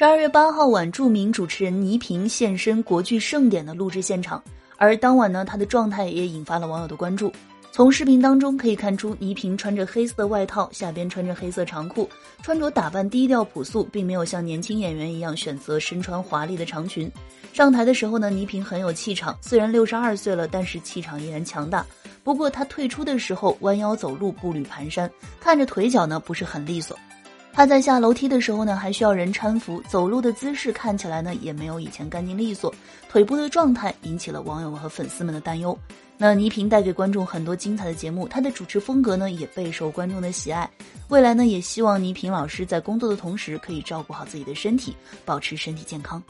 十二月八号晚，著名主持人倪萍现身国剧盛典的录制现场，而当晚呢，她的状态也引发了网友的关注。从视频当中可以看出，倪萍穿着黑色的外套，下边穿着黑色长裤，穿着打扮低调朴素，并没有像年轻演员一样选择身穿华丽的长裙。上台的时候呢，倪萍很有气场，虽然六十二岁了，但是气场依然强大。不过她退出的时候弯腰走路，步履蹒跚，看着腿脚呢不是很利索。他在下楼梯的时候呢，还需要人搀扶，走路的姿势看起来呢，也没有以前干净利索，腿部的状态引起了网友和粉丝们的担忧。那倪萍带给观众很多精彩的节目，她的主持风格呢，也备受观众的喜爱。未来呢，也希望倪萍老师在工作的同时，可以照顾好自己的身体，保持身体健康。